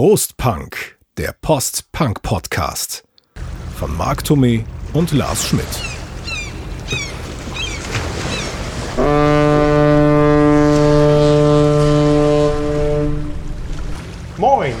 Prost Punk, der Post-Punk-Podcast. Von Marc Thomé und Lars Schmidt. Moin!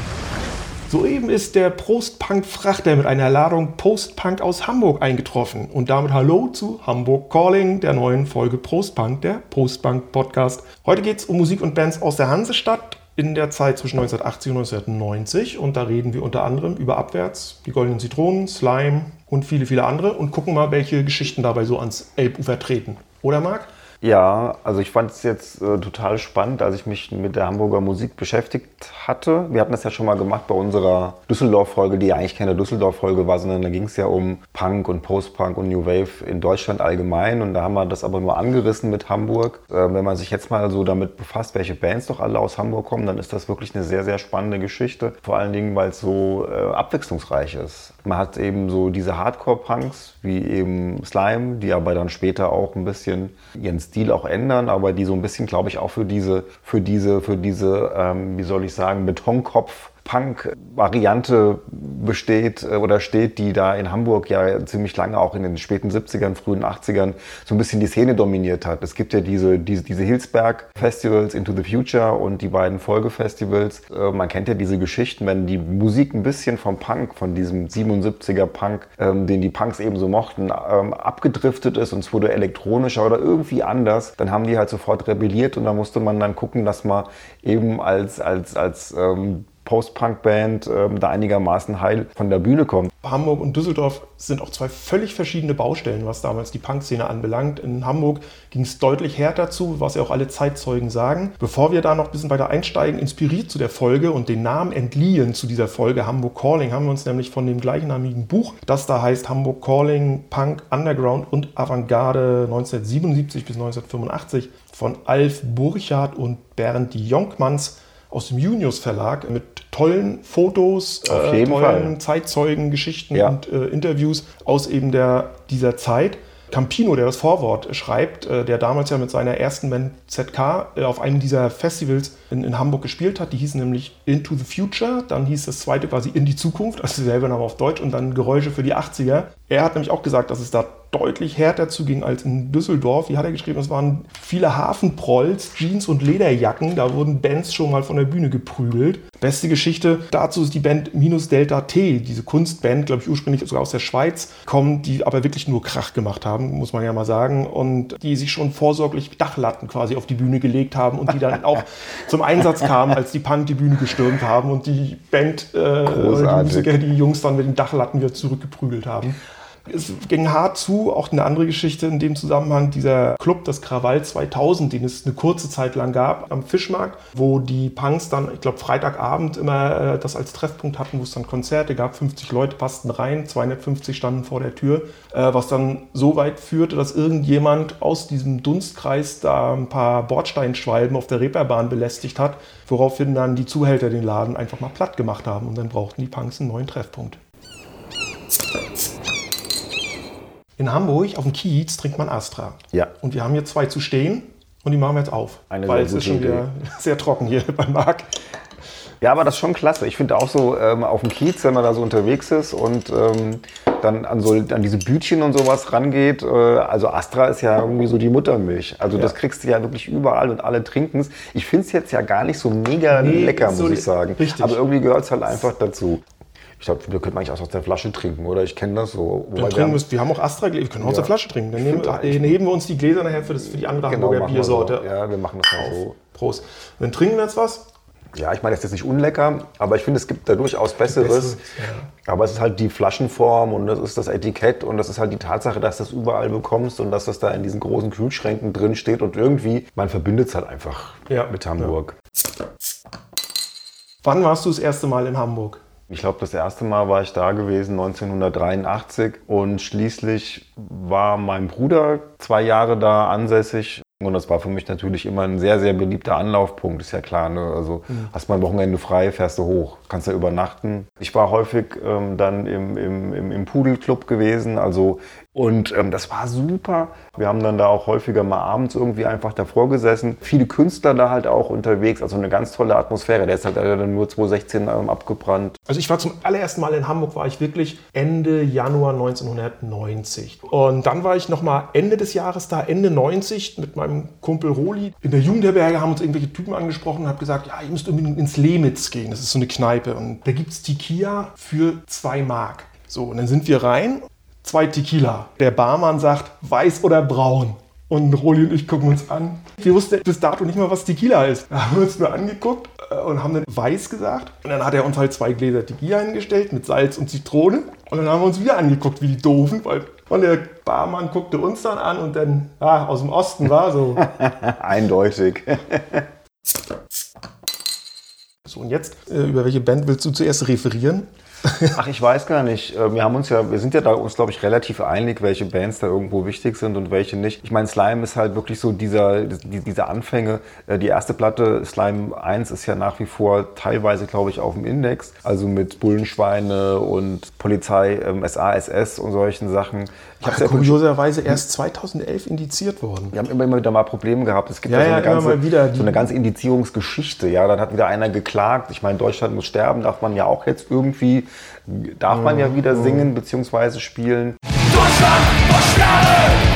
Soeben ist der Prost-Punk-Frachter mit einer Ladung Post-Punk aus Hamburg eingetroffen. Und damit Hallo zu Hamburg Calling, der neuen Folge Prost-Punk, der Post-Punk-Podcast. Heute geht es um Musik und Bands aus der Hansestadt in der Zeit zwischen 1980 und 1990. Und da reden wir unter anderem über Abwärts, die Goldenen Zitronen, Slime und viele, viele andere und gucken mal, welche Geschichten dabei so ans Elbufer treten. Oder Marc? Ja, also ich fand es jetzt äh, total spannend, als ich mich mit der Hamburger Musik beschäftigt hatte. Wir hatten das ja schon mal gemacht bei unserer Düsseldorf-Folge, die ja eigentlich keine Düsseldorf-Folge war, sondern da ging es ja um Punk und Post-Punk und New Wave in Deutschland allgemein. Und da haben wir das aber nur angerissen mit Hamburg. Äh, wenn man sich jetzt mal so damit befasst, welche Bands doch alle aus Hamburg kommen, dann ist das wirklich eine sehr, sehr spannende Geschichte. Vor allen Dingen, weil es so äh, abwechslungsreich ist. Man hat eben so diese Hardcore-Punks, wie eben Slime, die aber dann später auch ein bisschen ihren Stil auch ändern, aber die so ein bisschen, glaube ich, auch für diese, für diese, für diese, ähm, wie soll ich sagen, Betonkopf Punk-Variante besteht äh, oder steht, die da in Hamburg ja ziemlich lange auch in den späten 70ern, frühen 80ern so ein bisschen die Szene dominiert hat. Es gibt ja diese, diese, diese Hilsberg-Festivals Into the Future und die beiden Folgefestivals. Äh, man kennt ja diese Geschichten, wenn die Musik ein bisschen vom Punk, von diesem 77er Punk, ähm, den die Punks eben so mochten, ähm, abgedriftet ist und es wurde elektronischer oder irgendwie anders, dann haben die halt sofort rebelliert und da musste man dann gucken, dass man eben als, als, als ähm, Post-Punk-Band ähm, da einigermaßen heil von der Bühne kommt. Hamburg und Düsseldorf sind auch zwei völlig verschiedene Baustellen, was damals die Punk-Szene anbelangt. In Hamburg ging es deutlich härter zu, was ja auch alle Zeitzeugen sagen. Bevor wir da noch ein bisschen weiter einsteigen, inspiriert zu der Folge und den Namen entliehen zu dieser Folge Hamburg Calling, haben wir uns nämlich von dem gleichnamigen Buch, das da heißt Hamburg Calling, Punk, Underground und Avantgarde 1977 bis 1985 von Alf Burchardt und Bernd Jonkmanns aus dem Junius Verlag mit tollen Fotos, äh, tollen Fall. Zeitzeugen, Geschichten ja. und äh, Interviews aus eben der, dieser Zeit. Campino, der das Vorwort schreibt, äh, der damals ja mit seiner ersten Band ZK äh, auf einem dieser Festivals in, in, Hamburg gespielt hat. Die hießen nämlich Into the Future, dann hieß das zweite quasi In die Zukunft, also selber Name auf Deutsch, und dann Geräusche für die 80er. Er hat nämlich auch gesagt, dass es da deutlich härter zuging als in Düsseldorf. Wie hat er geschrieben? Es waren viele Hafenprolls, Jeans und Lederjacken. Da wurden Bands schon mal von der Bühne geprügelt. Beste Geschichte dazu ist die Band Minus Delta T, diese Kunstband, glaube ich ursprünglich sogar aus der Schweiz, kommen, die aber wirklich nur Krach gemacht haben, muss man ja mal sagen. Und die sich schon vorsorglich Dachlatten quasi auf die Bühne gelegt haben und die dann auch zum Einsatz kamen, als die Punk die Bühne gestürmt haben und die Band, äh, die Musiker, die Jungs dann mit den Dachlatten wieder zurückgeprügelt haben. Es ging hart zu, auch eine andere Geschichte in dem Zusammenhang, dieser Club, das Krawall 2000, den es eine kurze Zeit lang gab am Fischmarkt, wo die Punks dann, ich glaube, Freitagabend immer äh, das als Treffpunkt hatten, wo es dann Konzerte gab, 50 Leute passten rein, 250 standen vor der Tür, äh, was dann so weit führte, dass irgendjemand aus diesem Dunstkreis da ein paar Bordsteinschwalben auf der Reeperbahn belästigt hat, woraufhin dann die Zuhälter den Laden einfach mal platt gemacht haben und dann brauchten die Punks einen neuen Treffpunkt. In Hamburg auf dem Kiez trinkt man Astra. Ja. Und wir haben hier zwei zu stehen und die machen wir jetzt auf. Eine weil es ist schon wieder sehr trocken hier beim Marc. Ja, aber das ist schon klasse. Ich finde auch so ähm, auf dem Kiez, wenn man da so unterwegs ist und ähm, dann an, so, an diese Bütchen und sowas rangeht. Äh, also Astra ist ja irgendwie so die Muttermilch. Also ja. das kriegst du ja wirklich überall und alle trinken es. Ich finde es jetzt ja gar nicht so mega nee, lecker, muss ich sagen. Richtig. Aber irgendwie gehört es halt einfach dazu. Ich glaube, wir könnten eigentlich auch aus der Flasche trinken, oder? Ich kenne das so. wir, haben, müssen, wir haben auch Astra-Gläser, wir können auch aus der Flasche trinken. Dann nehmen, dann heben wir uns die Gläser nachher für, das, für die andere genau, Hamburger Biersorte. So. Ja, wir machen das mal so. Prost. Und dann trinken wir jetzt was. Ja, ich meine, das ist jetzt nicht unlecker, aber ich finde, es gibt da durchaus Besseres. Besseres ja. Aber es ist halt die Flaschenform und das ist das Etikett und das ist halt die Tatsache, dass du das überall bekommst und dass das da in diesen großen Kühlschränken drin steht und irgendwie, man verbindet es halt einfach ja. mit Hamburg. Ja. Wann warst du das erste Mal in Hamburg? Ich glaube, das erste Mal war ich da gewesen 1983 und schließlich war mein Bruder zwei Jahre da ansässig. Und das war für mich natürlich immer ein sehr, sehr beliebter Anlaufpunkt, ist ja klar. Ne? Also mhm. hast mal ein Wochenende frei, fährst du hoch, kannst ja übernachten. Ich war häufig ähm, dann im, im, im, im Pudelclub gewesen, also und ähm, das war super. Wir haben dann da auch häufiger mal abends irgendwie einfach davor gesessen. Viele Künstler da halt auch unterwegs. Also eine ganz tolle Atmosphäre. Der ist halt dann nur 2016 ähm, abgebrannt. Also ich war zum allerersten Mal in Hamburg, war ich wirklich Ende Januar 1990. Und dann war ich nochmal Ende des Jahres da, Ende 90 mit meinem Kumpel Roli. In der Jugendherberge haben uns irgendwelche Typen angesprochen und haben gesagt, ja, ihr müsst unbedingt ins Lemitz gehen. Das ist so eine Kneipe. Und da gibt es Tequila für zwei Mark. So, und dann sind wir rein zwei Tequila. Der Barmann sagt, weiß oder braun. Und Roli und ich gucken uns an. Wir wussten bis dato nicht mal, was Tequila ist. Wir haben uns nur angeguckt äh, und haben dann weiß gesagt. Und dann hat er uns halt zwei Gläser Tequila hingestellt mit Salz und Zitrone. Und dann haben wir uns wieder angeguckt, wie die Doofen. Weil und der Barmann guckte uns dann an und dann, ja, aus dem Osten war so. Eindeutig. so, und jetzt, äh, über welche Band willst du zuerst referieren? Ach, ich weiß gar nicht. Äh, wir haben uns ja, wir sind ja da uns, glaube ich, relativ einig, welche Bands da irgendwo wichtig sind und welche nicht. Ich meine, Slime ist halt wirklich so dieser, diese Anfänge. Äh, die erste Platte, Slime 1, ist ja nach wie vor teilweise, glaube ich, auf dem Index. Also mit Bullenschweine und Polizei, ähm, SASS und solchen Sachen. Ich habe ja kurioserweise erst 2011 indiziert worden. Wir haben immer, immer wieder mal Probleme gehabt. Es gibt ja, ja so, eine ja, ganze, so eine ganze Indizierungsgeschichte. Ja, dann hat wieder einer geklagt. Ich meine, Deutschland muss sterben, darf man ja auch jetzt irgendwie, darf man ja wieder singen bzw. spielen. Deutschland muss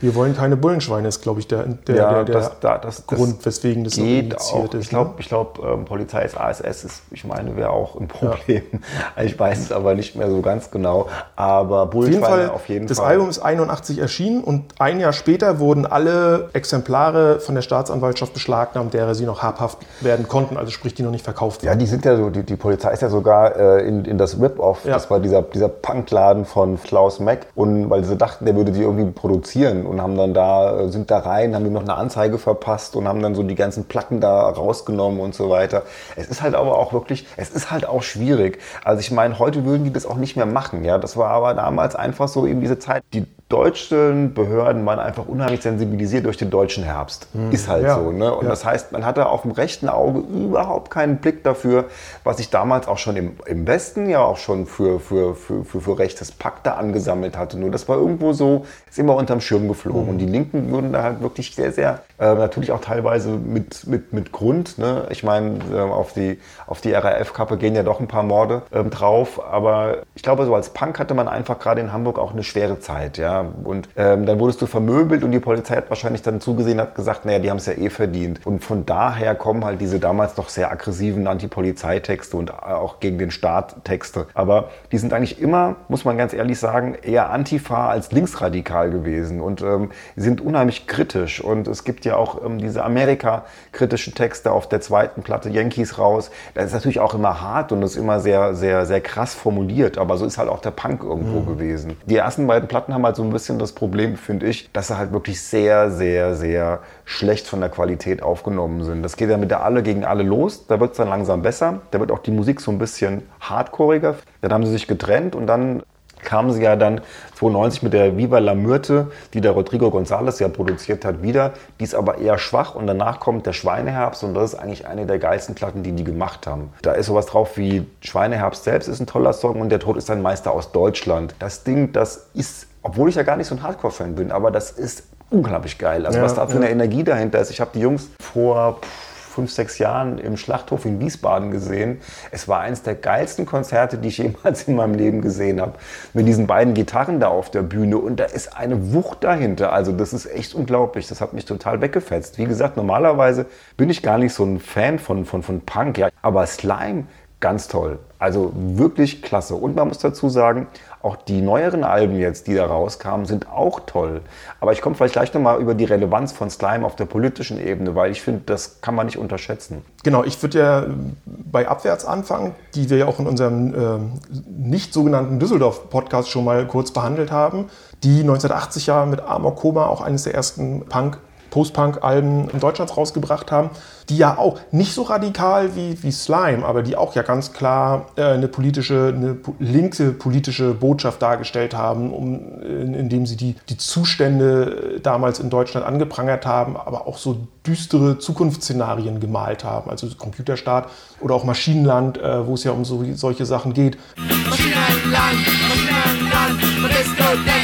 wir wollen keine Bullenschweine, ist, glaube ich, der, der, ja, der, der das, da, das, Grund, weswegen das geht so auch. ist. Ich glaube, ne? ich glaub, ähm, Polizei ist ASS, ist, ich meine, wäre auch ein Problem. Ja. Ich weiß es aber nicht mehr so ganz genau. Aber Bullenschweine auf jeden Fall. Auf jeden das Fall. Album ist 81 erschienen und ein Jahr später wurden alle Exemplare von der Staatsanwaltschaft beschlagnahmt, derer sie noch habhaft werden konnten, also sprich, die noch nicht verkauft wurden. Ja, die sind ja so, die, die Polizei ist ja sogar äh, in, in das Rip-Off, ja. das war dieser, dieser Punkladen von Klaus Mack und weil sie dachten, der würde die irgendwie produzieren und haben dann da, sind da rein, haben ihm noch eine Anzeige verpasst und haben dann so die ganzen Platten da rausgenommen und so weiter. Es ist halt aber auch wirklich, es ist halt auch schwierig. Also ich meine, heute würden die das auch nicht mehr machen, ja. Das war aber damals einfach so eben diese Zeit. Die deutschen Behörden waren einfach unheimlich sensibilisiert durch den deutschen Herbst. Mhm. Ist halt ja. so. Ne? Und ja. das heißt, man hatte auf dem rechten Auge überhaupt keinen Blick dafür, was sich damals auch schon im, im Westen ja auch schon für, für, für, für, für rechtes Pakt da angesammelt hatte. Nur das war irgendwo so, ist immer unterm Schirm geflogen. Mhm. Und die Linken würden da halt wirklich sehr, sehr, äh, natürlich auch teilweise mit, mit, mit Grund. Ne? Ich meine, äh, auf die, auf die RAF-Kappe gehen ja doch ein paar Morde äh, drauf. Aber ich glaube, so als Punk hatte man einfach gerade in Hamburg auch eine schwere Zeit. Ja? Und ähm, dann wurdest du vermöbelt und die Polizei hat wahrscheinlich dann zugesehen, hat gesagt, naja, die haben es ja eh verdient. Und von daher kommen halt diese damals noch sehr aggressiven Antipolizeitexte und auch gegen den Staat Texte. Aber die sind eigentlich immer, muss man ganz ehrlich sagen, eher Antifa als linksradikal gewesen und ähm, sind unheimlich kritisch. Und es gibt ja auch ähm, diese Amerika-kritischen Texte auf der zweiten Platte Yankees raus. Das ist natürlich auch immer hart und ist immer sehr, sehr, sehr krass formuliert. Aber so ist halt auch der Punk irgendwo mhm. gewesen. Die ersten beiden Platten haben halt so ein bisschen das Problem, finde ich, dass sie halt wirklich sehr, sehr, sehr schlecht von der Qualität aufgenommen sind. Das geht ja mit der Alle gegen Alle los. Da wird es dann langsam besser. Da wird auch die Musik so ein bisschen hardcoreiger. Dann haben sie sich getrennt und dann kamen sie ja dann 92 mit der Viva la Myrte, die der Rodrigo González ja produziert hat, wieder. Die ist aber eher schwach und danach kommt der Schweineherbst und das ist eigentlich eine der geilsten Platten, die die gemacht haben. Da ist sowas drauf wie Schweineherbst selbst ist ein toller Song und Der Tod ist ein Meister aus Deutschland. Das Ding, das ist obwohl ich ja gar nicht so ein Hardcore-Fan bin, aber das ist unglaublich geil. Also ja, was da für ja. eine Energie dahinter ist. Ich habe die Jungs vor fünf, sechs Jahren im Schlachthof in Wiesbaden gesehen. Es war eines der geilsten Konzerte, die ich jemals in meinem Leben gesehen habe. Mit diesen beiden Gitarren da auf der Bühne und da ist eine Wucht dahinter. Also das ist echt unglaublich. Das hat mich total weggefetzt. Wie gesagt, normalerweise bin ich gar nicht so ein Fan von, von, von Punk, ja. aber Slime ganz toll. Also wirklich klasse. Und man muss dazu sagen, auch die neueren Alben jetzt, die da rauskamen, sind auch toll. Aber ich komme vielleicht gleich nochmal über die Relevanz von Slime auf der politischen Ebene, weil ich finde, das kann man nicht unterschätzen. Genau, ich würde ja bei Abwärts anfangen, die wir ja auch in unserem äh, nicht sogenannten Düsseldorf-Podcast schon mal kurz behandelt haben, die 1980 ja mit Amor Koma auch eines der ersten Punk Post-Punk-Alben in Deutschland rausgebracht haben, die ja auch nicht so radikal wie, wie Slime, aber die auch ja ganz klar äh, eine politische, eine linke politische Botschaft dargestellt haben, um, in, indem sie die, die Zustände damals in Deutschland angeprangert haben, aber auch so düstere Zukunftsszenarien gemalt haben, also Computerstaat oder auch Maschinenland, äh, wo es ja um so, solche Sachen geht. Maschinenland, Maschinenland,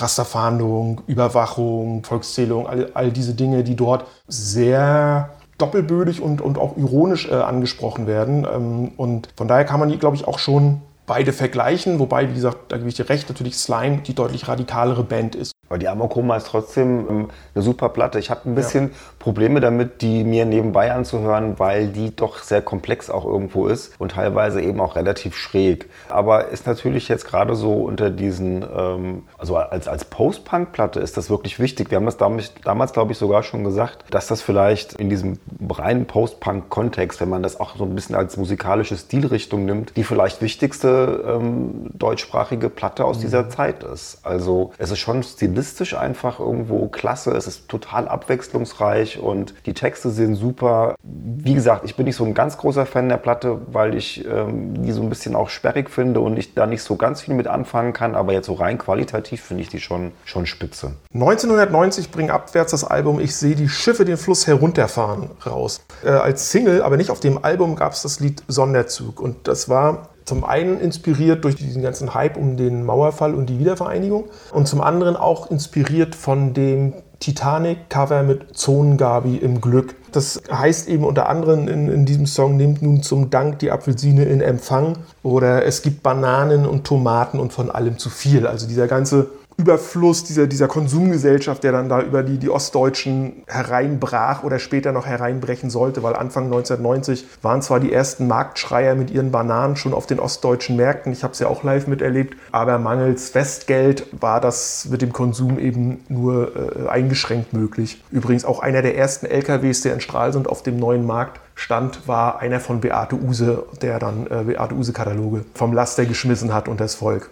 Rasterfahndung, Überwachung, Volkszählung, all, all diese Dinge, die dort sehr doppelbödig und, und auch ironisch äh, angesprochen werden. Ähm, und von daher kann man die, glaube ich, auch schon beide vergleichen, wobei, wie gesagt, da gebe ich dir recht, natürlich Slime die deutlich radikalere Band ist. Aber die Amokoma ist trotzdem ähm, eine super Platte. Ich habe ein bisschen ja. Probleme damit, die mir nebenbei anzuhören, weil die doch sehr komplex auch irgendwo ist und teilweise eben auch relativ schräg. Aber ist natürlich jetzt gerade so unter diesen, ähm, also als, als Post-Punk-Platte ist das wirklich wichtig. Wir haben das damals, damals glaube ich, sogar schon gesagt, dass das vielleicht in diesem reinen Post-Punk-Kontext, wenn man das auch so ein bisschen als musikalische Stilrichtung nimmt, die vielleicht wichtigste ähm, deutschsprachige Platte aus mhm. dieser Zeit ist. Also es ist schon stilistisch einfach irgendwo klasse. Es ist total abwechslungsreich und die Texte sind super. Wie gesagt, ich bin nicht so ein ganz großer Fan der Platte, weil ich ähm, die so ein bisschen auch sperrig finde und ich da nicht so ganz viel mit anfangen kann. Aber jetzt so rein qualitativ finde ich die schon, schon spitze. 1990 bringt abwärts das Album Ich sehe die Schiffe den Fluss herunterfahren raus. Äh, als Single, aber nicht auf dem Album, gab es das Lied Sonderzug. Und das war zum einen inspiriert durch diesen ganzen Hype um den Mauerfall und die Wiedervereinigung und zum anderen auch inspiriert von dem Titanic-Cover mit Zonengabi im Glück. Das heißt eben unter anderem in, in, diesem Song, nimmt nun zum Dank die Apfelsine in Empfang oder es gibt Bananen und Tomaten und von allem zu viel. Also dieser ganze Überfluss dieser, dieser Konsumgesellschaft, der dann da über die, die Ostdeutschen hereinbrach oder später noch hereinbrechen sollte, weil Anfang 1990 waren zwar die ersten Marktschreier mit ihren Bananen schon auf den ostdeutschen Märkten, ich habe es ja auch live miterlebt, aber mangels Westgeld war das mit dem Konsum eben nur äh, eingeschränkt möglich. Übrigens auch einer der ersten LKWs, der in Stralsund auf dem neuen Markt stand, war einer von Beate Use, der dann äh, Beate Use-Kataloge vom Laster geschmissen hat und das Volk.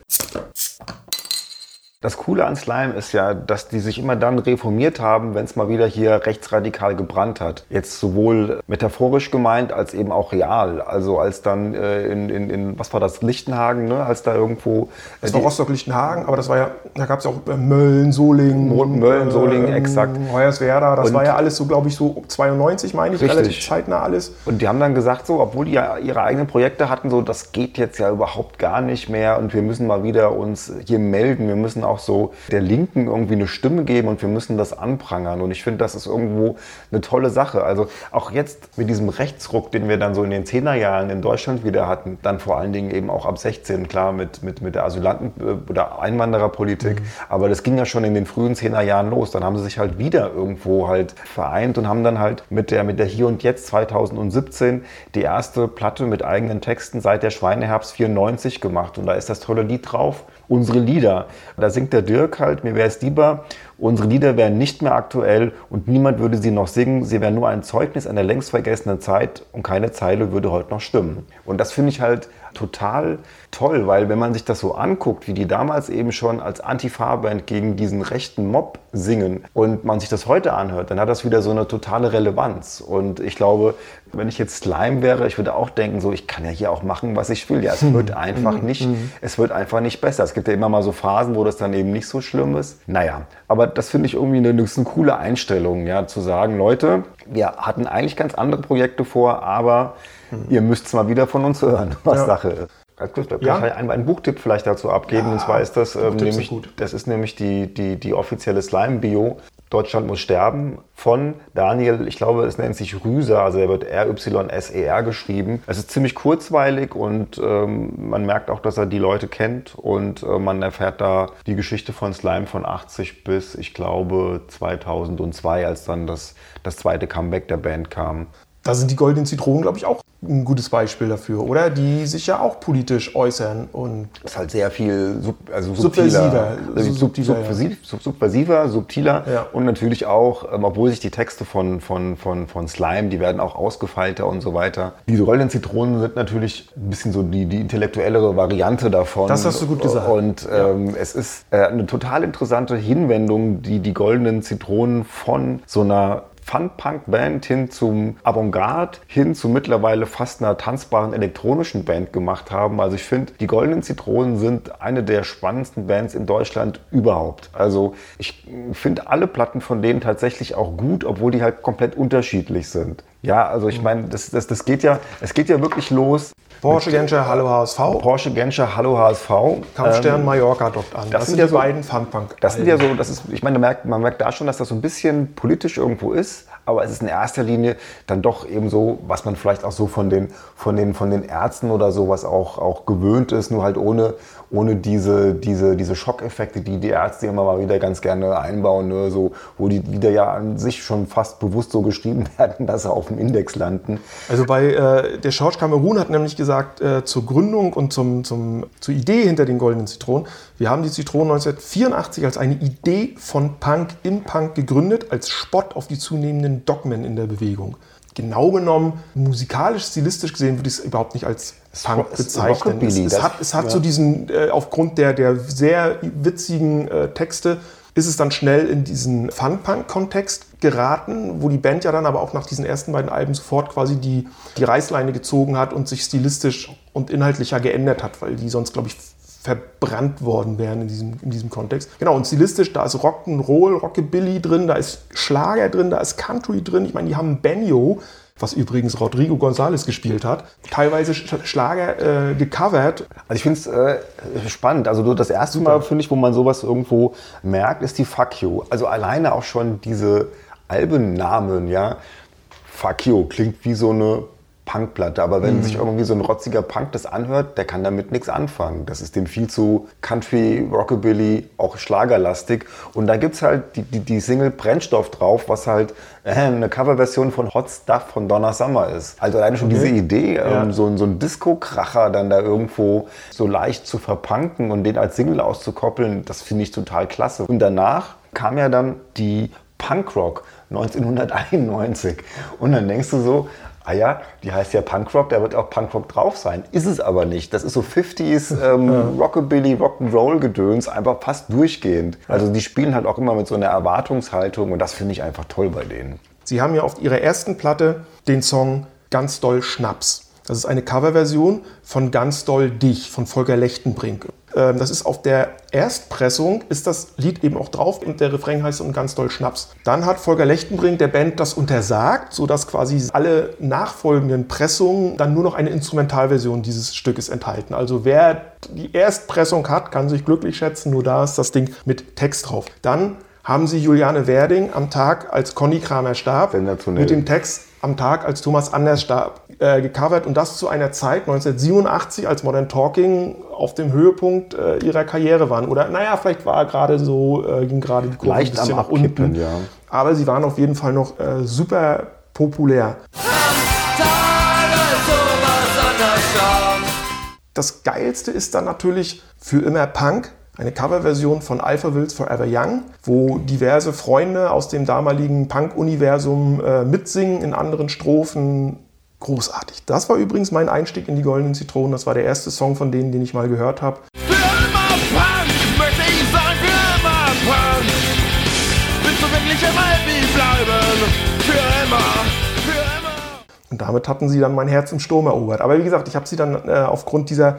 Das Coole an Slime ist ja, dass die sich immer dann reformiert haben, wenn es mal wieder hier rechtsradikal gebrannt hat. Jetzt sowohl metaphorisch gemeint als eben auch real. Also als dann äh, in, in, in, was war das, Lichtenhagen, ne? als da irgendwo... Äh, das war Rostock-Lichtenhagen, aber das war ja, da gab es ja auch äh, Mölln, Solingen. Mölln, Solingen, äh, exakt. Hoyerswerda, das und war ja alles so, glaube ich, so 92, meine ich, richtig. relativ zeitnah alles. Und die haben dann gesagt so, obwohl die ja ihre eigenen Projekte hatten, so, das geht jetzt ja überhaupt gar nicht mehr und wir müssen mal wieder uns hier melden, wir müssen auch auch so der Linken irgendwie eine Stimme geben und wir müssen das anprangern. Und ich finde, das ist irgendwo eine tolle Sache. Also auch jetzt mit diesem Rechtsruck, den wir dann so in den Zehnerjahren in Deutschland wieder hatten, dann vor allen Dingen eben auch ab 16, klar, mit, mit, mit der Asylanten- äh, oder Einwandererpolitik. Mhm. Aber das ging ja schon in den frühen Zehnerjahren los. Dann haben sie sich halt wieder irgendwo halt vereint und haben dann halt mit der, mit der Hier und Jetzt 2017 die erste Platte mit eigenen Texten seit der Schweineherbst 94 gemacht. Und da ist das tolle Lied drauf unsere Lieder. Da singt der Dirk halt, mir wäre es lieber, unsere Lieder wären nicht mehr aktuell und niemand würde sie noch singen. Sie wären nur ein Zeugnis einer längst vergessenen Zeit und keine Zeile würde heute noch stimmen. Und das finde ich halt total toll, weil wenn man sich das so anguckt, wie die damals eben schon als Antifa-Band gegen diesen rechten Mob singen und man sich das heute anhört, dann hat das wieder so eine totale Relevanz. Und ich glaube, wenn ich jetzt Slime wäre, ich würde auch denken, so, ich kann ja hier auch machen, was ich will. Ja, es wird einfach hm. nicht, hm. es wird einfach nicht besser. Es gibt ja immer mal so Phasen, wo das dann eben nicht so schlimm ist. Naja, aber das finde ich irgendwie eine, eine coole Einstellung, ja, zu sagen, Leute, wir hatten eigentlich ganz andere Projekte vor, aber ihr müsst es mal wieder von uns hören, was ja. Sache ist. Als kann ja. ich einen, einen, Buchtipp vielleicht dazu abgeben. Ja, und zwar ist das, ähm, nämlich, das ist nämlich die, die, die offizielle Slime-Bio. Deutschland muss sterben von Daniel, ich glaube, es nennt sich Rüser, also er wird R-Y-S-E-R e geschrieben. Es ist ziemlich kurzweilig und ähm, man merkt auch, dass er die Leute kennt und äh, man erfährt da die Geschichte von Slime von 80 bis, ich glaube, 2002, als dann das, das zweite Comeback der Band kam. Da sind die Goldenen Zitronen, glaube ich, auch ein gutes Beispiel dafür, oder? Die sich ja auch politisch äußern und. Das ist halt sehr viel sub, also subtiler, subversiver, also sub, subtiler, subversiv, sub, subversiver, subtiler Ja. und natürlich auch, ähm, obwohl sich die Texte von, von, von, von Slime, die werden auch ausgefeilter und so weiter. Die goldenen Zitronen sind natürlich ein bisschen so die, die intellektuellere Variante davon. Das hast du gut gesagt. Und ähm, es ist äh, eine total interessante Hinwendung, die die goldenen Zitronen von so einer Fun-Punk-Band hin zum Avantgarde, hin zu mittlerweile fast einer tanzbaren elektronischen Band gemacht haben. Also ich finde, die Goldenen Zitronen sind eine der spannendsten Bands in Deutschland überhaupt. Also ich finde alle Platten von denen tatsächlich auch gut, obwohl die halt komplett unterschiedlich sind. Ja, also ich meine, das, das, das geht ja, es geht ja wirklich los. Porsche Genscher, Hallo HSV, Porsche Genscher, Hallo HSV. Kampfstern Ähm, Mallorca dockt an. Das, sind sind ja die so- beiden Funpunk. Das sind ja so, das ist, ich meine, man merkt, man merkt da schon, dass das so ein bisschen politisch irgendwo ist, aber es ist in erster Linie dann doch eben so, was man vielleicht auch so von den, von den, von den Ärzten oder sowas auch, auch gewöhnt ist, nur halt ohne, ohne diese, diese, diese Schockeffekte, die die Ärzte immer mal wieder ganz gerne einbauen, ne? so, wo die Lieder ja an sich schon fast bewusst so geschrieben werden, dass sie auf dem Index landen. Also bei äh, der George Cameron hat nämlich gesagt, äh, zur Gründung und zum, zum, zur Idee hinter den Goldenen Zitronen, wir haben die Zitronen 1984 als eine Idee von Punk im Punk gegründet, als Spott auf die zunehmenden Dogmen in der Bewegung. Genau genommen, musikalisch, stilistisch gesehen, würde ich es überhaupt nicht als Punk es bezeichnen. Es, es hat, es hat ja. so diesen, äh, aufgrund der, der sehr witzigen äh, Texte, ist es dann schnell in diesen Fun-Punk-Kontext geraten, wo die Band ja dann aber auch nach diesen ersten beiden Alben sofort quasi die, die Reißleine gezogen hat und sich stilistisch und inhaltlicher geändert hat, weil die sonst, glaube ich, verbrannt worden wären in diesem, in diesem Kontext. Genau, und stilistisch, da ist Rock'n'Roll, Rockabilly drin, da ist Schlager drin, da ist Country drin. Ich meine, die haben Banjo, was übrigens Rodrigo González gespielt hat, teilweise Sch- Schlager äh, gecovert. Also ich finde es äh, spannend. Also so das erste Mal, finde ich, wo man sowas irgendwo merkt, ist die Fuck You. Also alleine auch schon diese Albennamen, ja. Fuck You klingt wie so eine Punkplatte, aber wenn sich irgendwie so ein rotziger Punk das anhört, der kann damit nichts anfangen. Das ist dem viel zu Country, Rockabilly, auch schlagerlastig. Und da gibt es halt die, die, die Single Brennstoff drauf, was halt äh, eine Coverversion von Hot Stuff von Donna Summer ist. Also alleine schon diese Idee, ähm, Ja. so, so ein Disco-Kracher dann da irgendwo so leicht zu verpanken und den als Single auszukoppeln, das finde ich total klasse. Und danach kam ja dann die Punkrock 1991. Und dann denkst du so, ah ja, die heißt ja Punkrock, da wird auch Punkrock drauf sein. Ist es aber nicht. Das ist so 50s ähm, Rockabilly, Rock'n'Roll-Gedöns, einfach fast durchgehend. Also die spielen halt auch immer mit so einer Erwartungshaltung und das finde ich einfach toll bei denen. Sie haben ja auf ihrer ersten Platte den Song Ganz doll Schnaps. Das ist eine Coverversion von Ganz doll Dich von Volker Lechtenbrink. Ähm, Das ist auf der Erstpressung, ist das Lied eben auch drauf und der Refrain heißt und Ganz doll Schnaps. Dann hat Volker Lechtenbrink der Band das untersagt, sodass quasi alle nachfolgenden Pressungen dann nur noch eine Instrumentalversion dieses Stückes enthalten. Also wer die Erstpressung hat, kann sich glücklich schätzen, nur da ist das Ding mit Text drauf. Dann haben sie Juliane Werding am Tag, als Conny Kramer starb, mit dem Text am Tag, als Thomas Anders starb, äh, gecovert. Und das zu einer Zeit, 1987, als Modern Talking auf dem Höhepunkt äh, ihrer Karriere waren. Oder naja, vielleicht war gerade so, äh, ging gerade die Kurve ein bisschen nach unten. Ja. Aber sie waren auf jeden Fall noch äh, super populär. Das Geilste ist dann natürlich für immer Punk, eine Coverversion von Alpha Wills Forever Young, wo diverse Freunde aus dem damaligen Punk-Universum äh, mitsingen in anderen Strophen. Großartig. Das war übrigens mein Einstieg in die Goldenen Zitronen. Das war der erste Song von denen, den ich mal gehört habe. Und damit hatten sie dann mein Herz im Sturm erobert. Aber wie gesagt, ich habe sie dann äh, aufgrund dieser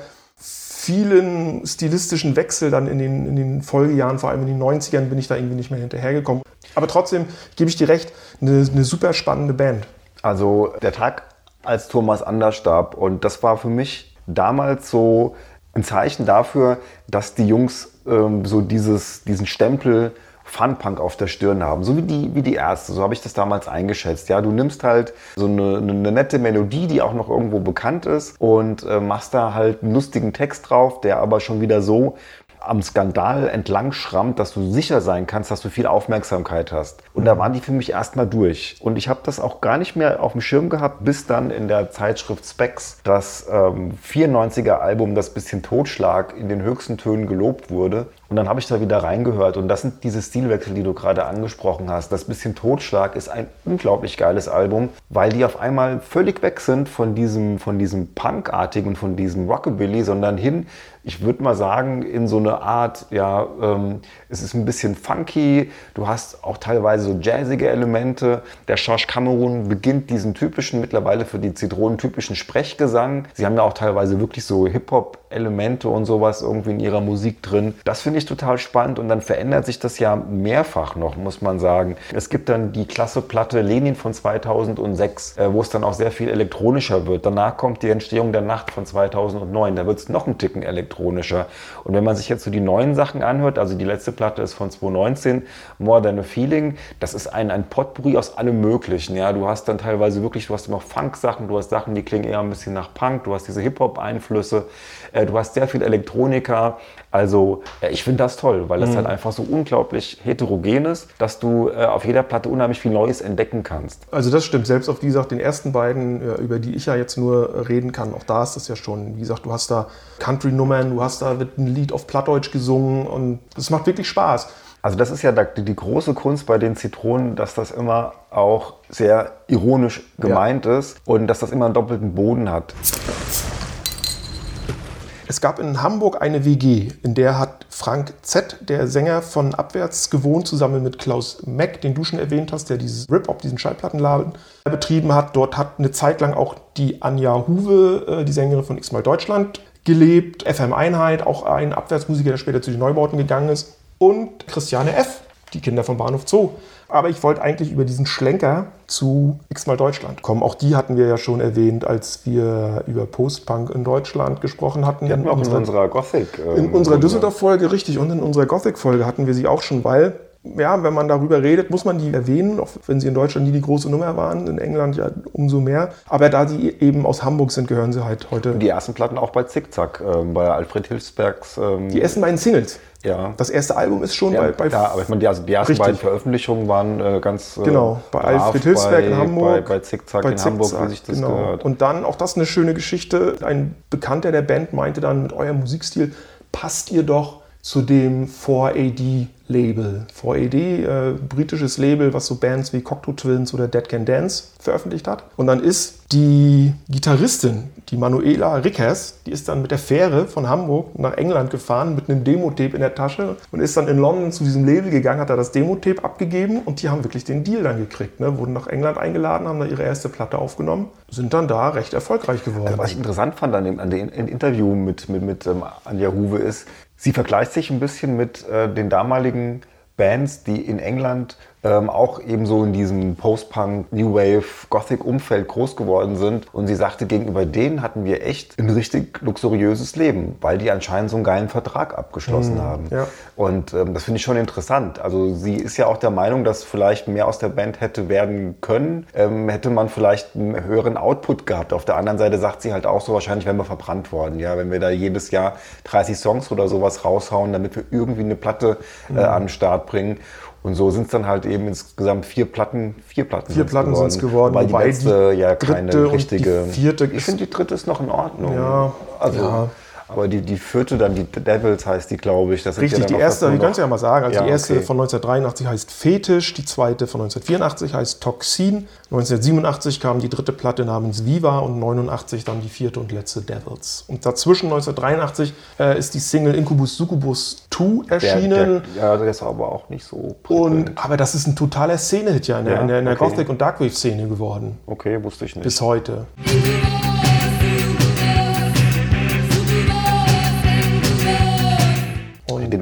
vielen stilistischen Wechsel dann in den, in den Folgejahren, vor allem in den 90ern, bin ich da irgendwie nicht mehr hinterhergekommen. Aber trotzdem gebe ich dir recht, eine, eine super spannende Band. Also der Tag, als Thomas Anders starb. Und das war für mich damals so ein Zeichen dafür, dass die Jungs ähm, so dieses, diesen Stempel Funpunk auf der Stirn haben. So wie die, wie die Ärzte. So habe ich das damals eingeschätzt. Ja, du nimmst halt so eine, eine nette Melodie, die auch noch irgendwo bekannt ist und äh, machst da halt einen lustigen Text drauf, der aber schon wieder so am Skandal entlang schrammt, dass du sicher sein kannst, dass du viel Aufmerksamkeit hast. Und da waren die für mich erstmal durch. Und ich habe das auch gar nicht mehr auf dem Schirm gehabt, bis dann in der Zeitschrift Specs das ähm, 94er Album Das bisschen Totschlag in den höchsten Tönen gelobt wurde. Und dann habe ich da wieder reingehört. Und das sind diese Stilwechsel, die du gerade angesprochen hast. Das bisschen Totschlag ist ein unglaublich geiles Album, weil die auf einmal völlig weg sind von diesem, von diesem Punkartigen und von diesem Rockabilly, sondern hin ich würde mal sagen, in so eine Art, ja, ähm, es ist ein bisschen funky, du hast auch teilweise so jazzige Elemente. Der Schorsch Cameron beginnt diesen typischen, mittlerweile für die Zitronen typischen Sprechgesang. Sie haben ja auch teilweise wirklich so Hip-Hop-Elemente und sowas irgendwie in ihrer Musik drin. Das finde ich total spannend und dann verändert sich das ja mehrfach noch, muss man sagen. Es gibt dann die klasse Platte Lenin von 2006, äh, wo es dann auch sehr viel elektronischer wird. Danach kommt die Entstehung der Nacht von 2009, da wird es noch ein Ticken elektronischer. Und wenn man sich jetzt so die neuen Sachen anhört, also die letzte Platte ist von 2019, More Than a Feeling, das ist ein, ein Potpourri aus allem Möglichen. Ja, du hast dann teilweise wirklich, du hast immer Funk-Sachen, du hast Sachen, die klingen eher ein bisschen nach Punk, du hast diese Hip-Hop-Einflüsse, du hast sehr viel Elektronika. Also äh, ich finde das toll, weil das mhm. halt einfach so unglaublich heterogen ist, dass du äh, auf jeder Platte unheimlich viel Neues entdecken kannst. Also das stimmt. Selbst auf, wie gesagt, den ersten beiden, über die ich ja jetzt nur reden kann, auch da ist das ja schon, wie gesagt, du hast da Country-Nummern, du hast da wird ein Lied auf Plattdeutsch gesungen und es macht wirklich Spaß. Also das ist ja die große Kunst bei den Zitronen, dass das immer auch sehr ironisch gemeint ja. ist und dass das immer einen doppelten Boden hat. Es gab in Hamburg eine WG, in der hat Frank Z., der Sänger von Abwärts, gewohnt, zusammen mit Klaus Meck, den du schon erwähnt hast, der dieses Rip-Op, diesen Schallplattenladen betrieben hat. Dort hat eine Zeit lang auch die Anja Huwe, äh, die Sängerin von X-Mal Deutschland, gelebt. FM Einheit, auch ein Abwärtsmusiker, der später zu den Neubauten gegangen ist. Und Christiane F., die Kinder vom Bahnhof Zoo. Aber ich wollte eigentlich über diesen Schlenker zu X-mal Deutschland kommen. Auch die hatten wir ja schon erwähnt, als wir über Post-Punk in Deutschland gesprochen hatten. Die hatten wir auch in unserer Gothic. Ähm, in unserer Düsseldorf-Folge, richtig. Und in unserer Gothic-Folge hatten wir sie auch schon, weil ja, wenn man darüber redet, muss man die erwähnen, auch wenn sie in Deutschland nie die große Nummer waren, in England ja umso mehr. Aber da sie eben aus Hamburg sind, gehören sie halt heute. Die ersten Platten auch bei Zickzack, äh, bei Alfred Hilsbergs. Ähm die ersten beiden Singles. Ja. Das erste Album ist schon ja, bei, bei. Ja, aber ich meine, die, also die ersten richtig. beiden Veröffentlichungen waren äh, ganz. Äh, genau, bei Alfred Hilsberg bei, in Hamburg. Bei, bei Zickzack bei in Zickzack, Hamburg, wie sich das genau. gehört. Und dann, auch das eine schöne Geschichte. Ein Bekannter der Band meinte dann, mit eurem Musikstil passt ihr doch zu dem 4AD Label. 4AD, äh, britisches Label, was so Bands wie Cocteau Twins oder Dead Can Dance veröffentlicht hat. Und dann ist die Gitarristin, die Manuela Rickers, die ist dann mit der Fähre von Hamburg nach England gefahren mit einem Demo-Tape in der Tasche und ist dann in London zu diesem Label gegangen, hat da das Demo-Tape abgegeben und die haben wirklich den Deal dann gekriegt. Ne? Wurden nach England eingeladen, haben da ihre erste Platte aufgenommen, sind dann da recht erfolgreich geworden. Also was ich interessant fand an dem, an dem Interview mit, mit, mit ähm, Anja Huwe ist, sie vergleicht sich ein bisschen mit äh, den damaligen Bands, die in England ähm, auch eben so in diesem Post-Punk, New Wave, Gothic-Umfeld groß geworden sind. Und sie sagte, gegenüber denen hatten wir echt ein richtig luxuriöses Leben, weil die anscheinend so einen geilen Vertrag abgeschlossen mhm, haben. Ja. Und ähm, das finde ich schon interessant. Also sie ist ja auch der Meinung, dass vielleicht mehr aus der Band hätte werden können, ähm, hätte man vielleicht einen höheren Output gehabt. Auf der anderen Seite sagt sie halt auch so, wahrscheinlich wären wir verbrannt worden. Ja, wenn wir da jedes Jahr 30 Songs oder sowas raushauen, damit wir irgendwie eine Platte äh, mhm. an den Start bringen. Und so sind es dann halt eben insgesamt vier Platten, vier Platten, vier Platten sind es geworden, weil die letzte ja keine richtige. die vierte ich finde die dritte ist noch in Ordnung. Ja, also ja. Aber die, die vierte dann, die Devils heißt die, glaube ich. Das Richtig, ja die erste, wir können es ja mal sagen. Also ja, die erste okay. von 1983 heißt Fetisch, die zweite von 1984 heißt Toxin. 1987 kam die dritte Platte namens Viva und 89 dann die vierte und letzte Devils. Und dazwischen 1983 äh, ist die Single Incubus Succubus 2 erschienen. Der, der, ja, der ist aber auch nicht so. Und, aber das ist ein totaler Szene-Hit ja in der, ja, in der, in der okay. Gothic- und Darkwave-Szene geworden. Okay, wusste ich nicht. Bis heute.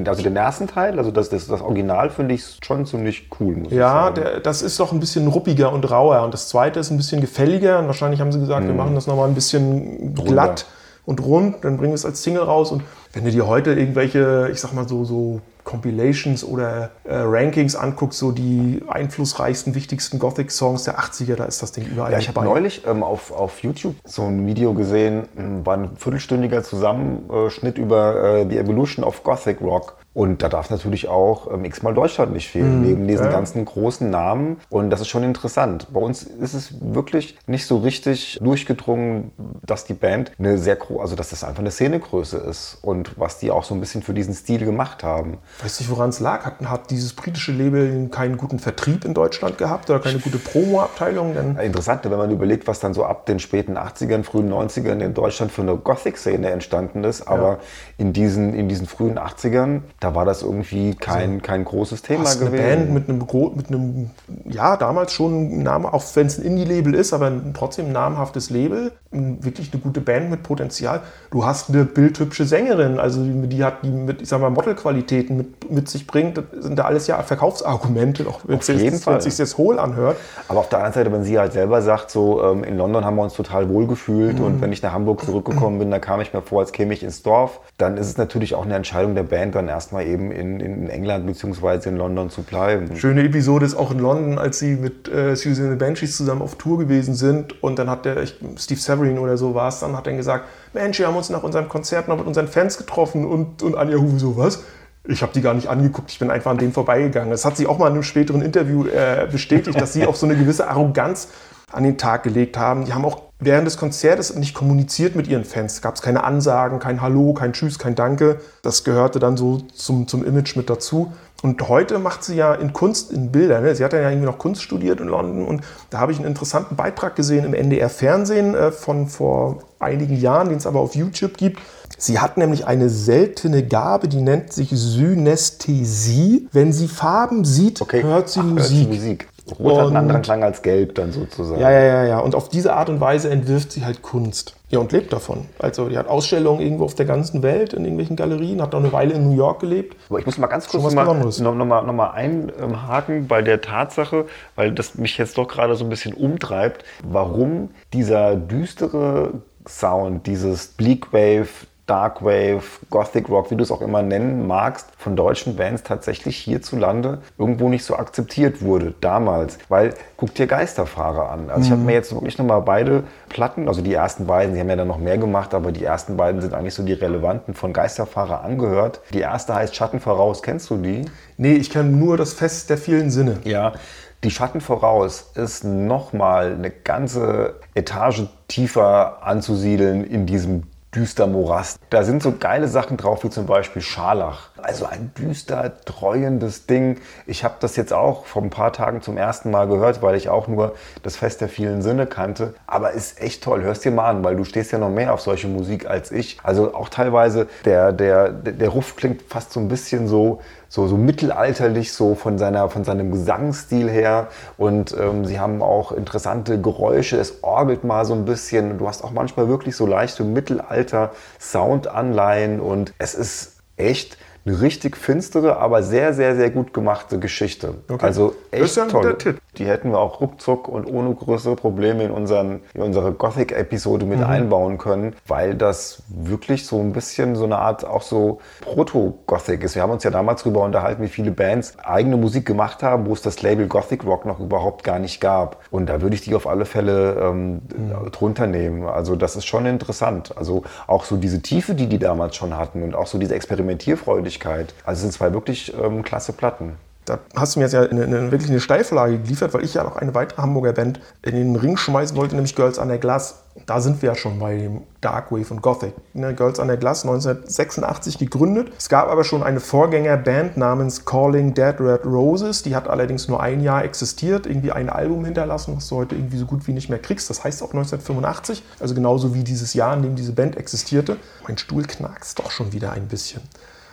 Den, also den ersten Teil, also das, das, das Original finde ich schon ziemlich cool. Muss ja, der, das ist doch ein bisschen ruppiger und rauer. Und das zweite ist ein bisschen gefälliger. Und wahrscheinlich haben sie gesagt, hm. wir machen das nochmal ein bisschen glatt und rund. Dann bringen wir es als Single raus. Und wenn du dir heute irgendwelche, ich sag mal so, so Compilations oder äh, Rankings anguckt, so die einflussreichsten, wichtigsten Gothic-Songs der 80er, da ist das Ding überall Ja, ich habe neulich ähm, auf, auf YouTube so ein Video gesehen, war ein viertelstündiger Zusammenschnitt über äh, The Evolution of Gothic Rock. Und da darf natürlich auch ähm, x-mal Deutschland nicht fehlen, neben diesen ja. ganzen großen Namen. Und das ist schon interessant. Bei uns ist es wirklich nicht so richtig durchgedrungen, dass die Band eine sehr große, also dass das einfach eine Szenegröße ist und was die auch so ein bisschen für diesen Stil gemacht haben. Weiß nicht, woran es lag. Hat, hat dieses britische Label keinen guten Vertrieb in Deutschland gehabt oder keine gute Promo-Abteilung? Interessant, wenn man überlegt, was dann so ab den späten 80ern, frühen 90ern in Deutschland für eine Gothic-Szene entstanden ist. Aber in, diesen, in diesen frühen 80ern, da war das irgendwie kein, kein großes Thema hast eine gewesen. Band mit einem, mit einem, ja, damals schon ein Name, auch wenn es ein Indie-Label ist, aber ein, trotzdem ein namhaftes Label, wirklich eine gute Band mit Potenzial. Du hast eine bildhübsche Sängerin, also die, die hat die mit, ich sag mal, Modelqualitäten mit, mit sich bringt. Das sind da alles ja Verkaufsargumente, auch wenn es sich jetzt hohl anhört. Aber auf der anderen Seite, wenn sie halt selber sagt, so ähm, in London haben wir uns total wohl gefühlt Mhm. und wenn ich nach Hamburg zurückgekommen bin, da kam ich mir vor, als käme ich ins Dorf, dann ist es natürlich auch eine Entscheidung der Band, dann erstmal eben in, in England bzw. in London zu bleiben. Schöne Episode ist auch in London, als sie mit äh, Susan the Banshees zusammen auf Tour gewesen sind. Und dann hat der, ich, Steve Severin oder so war es, dann hat er gesagt, Mensch, wir haben uns nach unserem Konzert noch mit unseren Fans getroffen. Und, und Anja Huwe so, was? Ich habe die gar nicht angeguckt, ich bin einfach an denen vorbeigegangen. Das hat sie auch mal in einem späteren Interview äh, bestätigt, dass sie auch so eine gewisse Arroganz an den Tag gelegt haben. Die haben auch während des Konzertes nicht kommuniziert mit ihren Fans. Gab es keine Ansagen, kein Hallo, kein Tschüss, kein Danke. Das gehörte dann so zum, zum Image mit dazu. Und heute macht sie ja in Kunst, in Bildern. Ne? Sie hat ja irgendwie noch Kunst studiert in London und da habe ich einen interessanten Beitrag gesehen im NDR-Fernsehen äh, von vor einigen Jahren, den es aber auf YouTube gibt. Sie hat nämlich eine seltene Gabe, die nennt sich Synästhesie. Wenn sie Farben sieht, hört sie Ach, Musik. Musik. Rot hat einen Und- anderen Klang als Gelb dann sozusagen. Ja, ja, ja, ja. Und auf diese Art und Weise entwirft sie halt Kunst. Ja, und lebt davon. Also, die hat Ausstellungen irgendwo auf der ganzen Welt, in irgendwelchen Galerien, hat auch eine Weile in New York gelebt. Aber ich muss mal ganz kurz was noch mal, Besonderes. noch, noch mal, noch mal einhaken bei der Tatsache, weil das mich jetzt doch gerade so ein bisschen umtreibt, warum dieser düstere Sound, dieses Bleak Wave, Dark Wave, Gothic Rock, wie du es auch immer nennen magst, von deutschen Bands tatsächlich hierzulande irgendwo nicht so akzeptiert wurde damals. Weil guck dir Geisterfahrer an. Also ich habe mir jetzt wirklich nochmal beide Platten, also die ersten beiden, sie haben ja dann noch mehr gemacht, aber die ersten beiden sind eigentlich so die relevanten von Geisterfahrer angehört. Die erste heißt Schatten voraus, kennst du die? Nee, ich kenne nur das Fest der vielen Sinne. Ja, die Schatten voraus ist nochmal eine ganze Etage tiefer anzusiedeln in diesem düster Morast. Da sind so geile Sachen drauf, wie zum Beispiel Scharlach. Also ein düster, treuendes Ding. Ich habe das jetzt auch vor ein paar Tagen zum ersten Mal gehört, weil ich auch nur das Fest der vielen Sinne kannte. Aber ist echt toll. Hörst dir mal an, weil du stehst ja noch mehr auf solche Musik als ich. Also auch teilweise, der, der, der Ruff klingt fast so ein bisschen so, so, so mittelalterlich, so von, seiner, von seinem Gesangsstil her. Und ähm, sie haben auch interessante Geräusche. Es orgelt mal so ein bisschen. Du hast auch manchmal wirklich so leichte Mittelalter-Soundanleihen. Und es ist echt eine richtig finstere, aber sehr, sehr, sehr gut gemachte Geschichte. Okay. Also Das echt ist ja ein toll. Tipp. Die hätten wir auch ruckzuck und ohne größere Probleme in, unseren, in unsere Gothic-Episode Mhm. mit einbauen können, weil das wirklich so ein bisschen so eine Art auch so Proto-Gothic ist. Wir haben uns ja damals darüber unterhalten, wie viele Bands eigene Musik gemacht haben, wo es das Label Gothic Rock noch überhaupt gar nicht gab. Und da würde ich die auf alle Fälle ähm, Mhm. drunter nehmen. Also das ist schon interessant. Also auch so diese Tiefe, die die damals schon hatten und auch so diese Experimentierfreudigkeit. Also es sind zwei wirklich ähm, klasse Platten. Da hast du mir jetzt ja eine, eine, wirklich eine Steilvorlage geliefert, weil ich ja noch eine weitere Hamburger Band in den Ring schmeißen wollte, nämlich Girls Under Glass. Da sind wir ja schon bei dem Dark Wave und Gothic. Ne, Girls Under Glass 1986 gegründet. Es gab aber schon eine Vorgängerband namens Calling Dead Red Roses. Die hat allerdings nur ein Jahr existiert, irgendwie ein Album hinterlassen, was du heute irgendwie so gut wie nicht mehr kriegst. Das heißt auch 1985, also genauso wie dieses Jahr, in dem diese Band existierte. Mein Stuhl knackst doch schon wieder ein bisschen.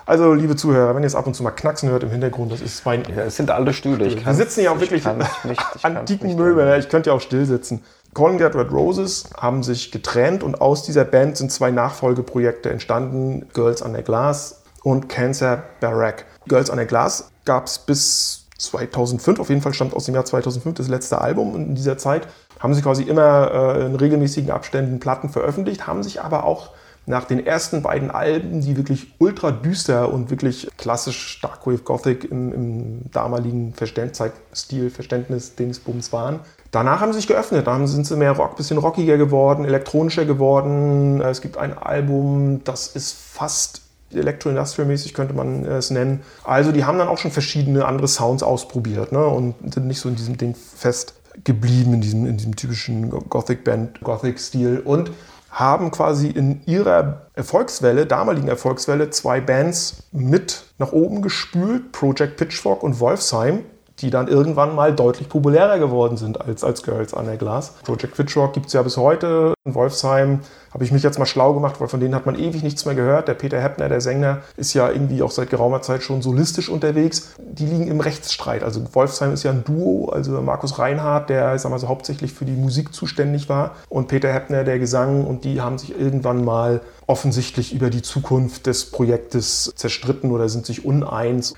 Also, liebe Zuhörer, wenn ihr es ab und zu mal knacksen hört im Hintergrund, das ist mein Ja, es sind alle Stühle. Ich wir sitzen ja auch ich wirklich nicht, antiken Möbeln. Ja, ich könnte ja auch still sitzen. Dead Red Roses haben sich getrennt und aus dieser Band sind zwei Nachfolgeprojekte entstanden: Girls Under Glass und Cancer Barack. Girls Under Glass gab es bis 2005, auf jeden Fall stammt aus dem Jahr 2005 das letzte Album. Und in dieser Zeit haben sie quasi immer äh, in regelmäßigen Abständen Platten veröffentlicht, haben sich aber auch nach den ersten beiden Alben, die wirklich ultra düster und wirklich klassisch Darkwave Gothic im, im damaligen Verständ Zeitstil, Verständnis, Dingsbums waren. Danach haben sie sich geöffnet, dann sind sie mehr Rock, bisschen rockiger geworden, elektronischer geworden. Es gibt ein Album, das ist fast Elektro-Industrial-mäßig könnte man es nennen. Also die haben dann auch schon verschiedene andere Sounds ausprobiert ne? und sind nicht so in diesem Ding fest geblieben, in diesem, in diesem typischen Gothic-Band, Gothic-Stil und haben quasi in ihrer Erfolgswelle, damaligen Erfolgswelle, zwei Bands mit nach oben gespült, Project Pitchfork und Wolfsheim, die dann irgendwann mal deutlich populärer geworden sind als, als Girls Under Glass. Project Pitchfork gibt es ja bis heute. In Wolfsheim habe ich mich jetzt mal schlau gemacht, weil von denen hat man ewig nichts mehr gehört. Der Peter Heppner, der Sänger, ist ja irgendwie auch seit geraumer Zeit schon solistisch unterwegs. Die liegen im Rechtsstreit. Also Wolfsheim ist ja ein Duo, also Markus Reinhardt, der sag mal so, hauptsächlich für die Musik zuständig war, und Peter Heppner, der Gesang. Und die haben sich irgendwann mal offensichtlich über die Zukunft des Projektes zerstritten oder sind sich uneins.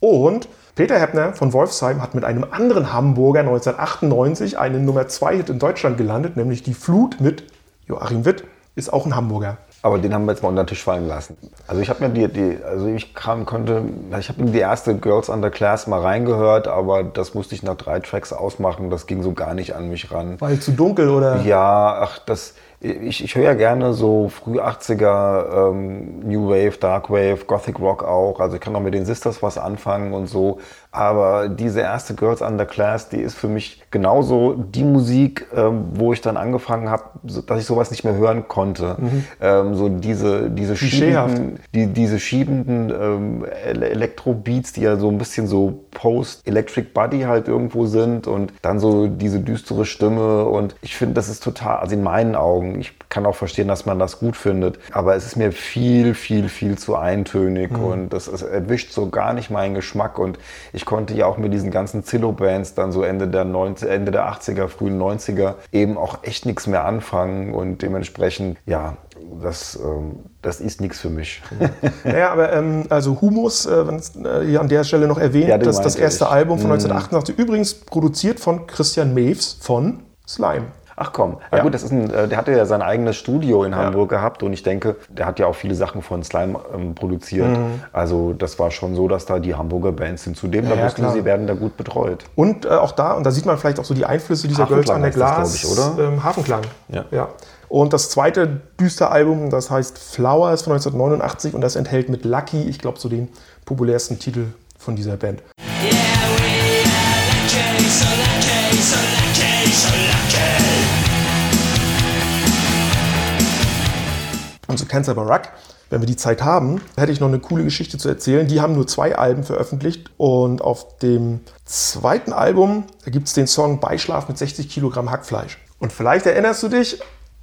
Und Peter Heppner von Wolfsheim hat mit einem anderen Hamburger 1998 einen Nummer 2 Hit in Deutschland gelandet, nämlich Die Flut mit Joachim Witt, ist auch ein Hamburger. Aber den haben wir jetzt mal unter den Tisch fallen lassen. Also ich habe mir die, die, also ich kam, konnte, ich habe in die erste Girls Under Class mal reingehört, aber das musste ich nach drei Tracks ausmachen. Das ging so gar nicht an mich ran. Weil zu dunkel oder? Ja, ach, das, ich, ich höre ja gerne so früh 80er ähm, New Wave, Dark Wave, Gothic Rock auch. Also ich kann auch mit den Sisters was anfangen und so. Aber diese erste Girls Under Class, die ist für mich genauso die Musik, ähm, wo ich dann angefangen habe, so, dass ich sowas nicht mehr hören konnte. Mhm. Ähm, so diese, diese schiebenden, die, diese schiebenden ähm, Elektrobeats, die ja so ein bisschen so Post-Electric Body halt irgendwo sind und dann so diese düstere Stimme. Und ich finde, das ist total, also in meinen Augen, ich kann auch verstehen, dass man das gut findet, aber es ist mir viel, viel, viel zu eintönig mhm. und das, das erwischt so gar nicht meinen Geschmack. Und ich konnte ja auch mit diesen ganzen Zillow-Bands dann so Ende der, 90, Ende der 80er, frühen 90er eben auch echt nichts mehr anfangen und dementsprechend, ja, das, ähm, das ist nichts für mich. Naja, aber ähm, also Humus, äh, äh, hier an der Stelle noch erwähnt, ja, das, das erste ich. Album von 1988, mhm. übrigens produziert von Christian Maves von Slime. Ach komm, ja, ja. gut, das ist ein, äh, der hatte ja sein eigenes Studio in Hamburg ja. gehabt und ich denke, der hat ja auch viele Sachen von Slime ähm, produziert. Mhm. Also das war schon so, dass da die Hamburger Bands sind. Zudem, ja, da wussten klar. sie werden da gut betreut. Und äh, auch da, und da sieht man vielleicht auch so die Einflüsse dieser Girls an der Glas. Das, ich, oder? Ähm, Hafenklang. Ja. ja. Und das zweite düster Album, das heißt Flowers von 1989 und das enthält mit Lucky, ich glaube, so den populärsten Titel von dieser Band. Yeah, So Cancer Barack, wenn wir die Zeit haben, hätte ich noch eine coole Geschichte zu erzählen. Die haben nur zwei Alben veröffentlicht und auf dem zweiten Album gibt es den Song Beischlaf mit 60 Kilogramm Hackfleisch. Und vielleicht erinnerst du dich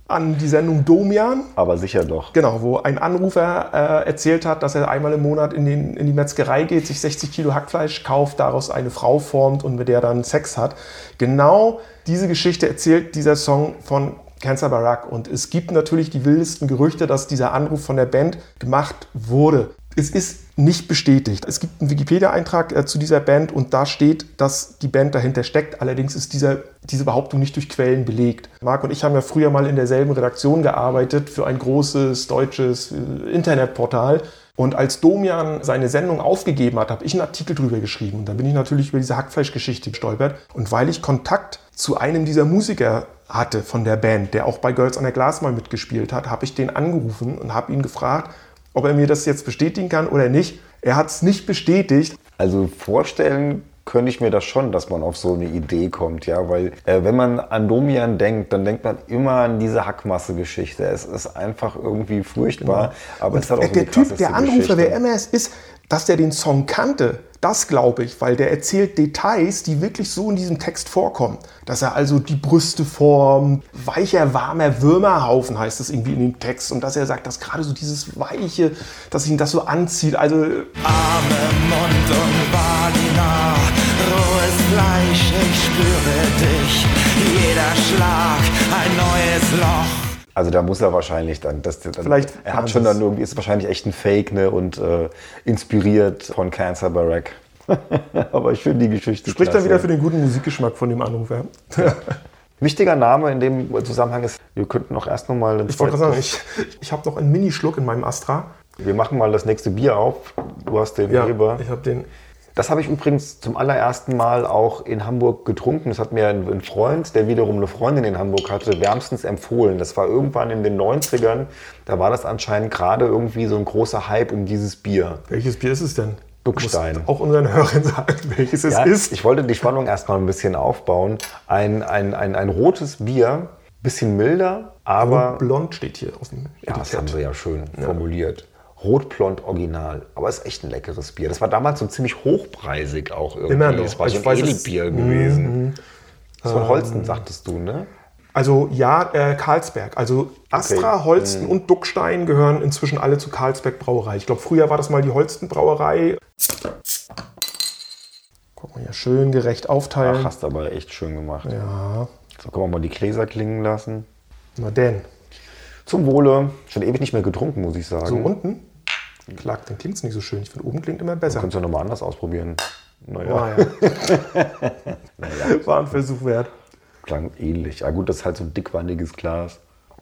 an die Sendung Domian. Aber sicher doch. Genau, wo ein Anrufer äh, erzählt hat, dass er einmal im Monat in, den, in die Metzgerei geht, sich 60 Kilo Hackfleisch kauft, daraus eine Frau formt und mit der dann Sex hat. Genau diese Geschichte erzählt dieser Song von Cancer Barack. Und es gibt natürlich die wildesten Gerüchte, dass dieser Anruf von der Band gemacht wurde. Es ist nicht bestätigt. Es gibt einen Wikipedia-Eintrag äh, zu dieser Band und da steht, dass die Band dahinter steckt. Allerdings ist dieser, diese Behauptung nicht durch Quellen belegt. Marc und ich haben ja früher mal in derselben Redaktion gearbeitet für ein großes deutsches äh, Internetportal. Und als Domian seine Sendung aufgegeben hat, habe ich einen Artikel drüber geschrieben. Und da bin ich natürlich über diese Hackfleischgeschichte gestolpert. Und weil ich Kontakt zu einem dieser Musiker hatte von der Band, der auch bei Girls on the Glass mal mitgespielt hat, habe ich den angerufen und habe ihn gefragt, ob er mir das jetzt bestätigen kann oder nicht. Er hat es nicht bestätigt. Also vorstellen könnte ich mir das schon, dass man auf so eine Idee kommt, ja, weil äh, wenn man an Domian denkt, dann denkt man immer an diese Hackmasse-Geschichte. Es ist einfach irgendwie furchtbar, genau. aber es hat auch so der Typ, der Anrufer, Geschichte. wer immer es ist, dass der den Song kannte, das glaube ich, weil der erzählt Details, die wirklich so in diesem Text vorkommen. Dass er also die Brüste formt, weicher, warmer Würmerhaufen heißt das irgendwie in dem Text. Und dass er sagt, dass gerade so dieses Weiche, dass ihn das so anzieht. Also Arme, Mund und Vagina, rohes Fleisch, ich spüre dich. Jeder Schlag, ein neues Loch. Also da muss er wahrscheinlich dann, das, dann Vielleicht er hat schon dann irgendwie, ist wahrscheinlich echt ein Fake ne, und äh, inspiriert von Cancer Barack. Aber ich finde die Geschichte Spricht klasse. dann wieder für den guten Musikgeschmack von dem Anrufer. Ja. Wichtiger Name in dem Zusammenhang ist, wir könnten noch erst noch mal Ich wollte gerade sagen, ich, ich habe noch einen Minischluck in meinem Astra. Wir machen mal das nächste Bier auf. Du hast den Heber. ich habe den. Das habe ich übrigens zum allerersten Mal auch in Hamburg getrunken. Das hat mir ein, ein Freund, der wiederum eine Freundin in Hamburg hatte, wärmstens empfohlen. Das war irgendwann in den 90ern. Da war das anscheinend gerade irgendwie so ein großer Hype um dieses Bier. Welches Bier ist es denn? Duckstein. Auch unseren Hörern sagen, welches es Ja, ist. Ich wollte die Spannung erstmal ein bisschen aufbauen. Ein, ein, ein, ein rotes Bier, bisschen milder, aber Blond steht hier auf dem Ja, das haben sie ja schön formuliert. Rotblond Original. Aber ist echt ein leckeres Bier. Das war damals so ziemlich hochpreisig auch irgendwie. Immer noch. Das war so Ich ein es- Mhm, Eli-Bier gewesen. Das war Holsten, sagtest du, ne? Also ja, äh, Karlsberg. Also Astra, Okay. Mhm. Holsten und Duckstein gehören inzwischen alle zu Karlsberg Brauerei. Ich glaube, früher war das mal die Holsten Brauerei. Guck mal hier, schön gerecht Ach, aufteilen. hast aber echt schön gemacht. ja, So können wir mal die Gläser klingen lassen. na denn. Zum Wohle. Schon ewig nicht mehr getrunken, muss ich sagen. So unten, Clark, dann klingt es nicht so schön. Ich finde, oben klingt immer besser. Könntest du nochmal anders ausprobieren. Naja, Ah, ja. War ein Versuch wert. klang ähnlich. Ja gut, das ist halt so ein dickwandiges Glas.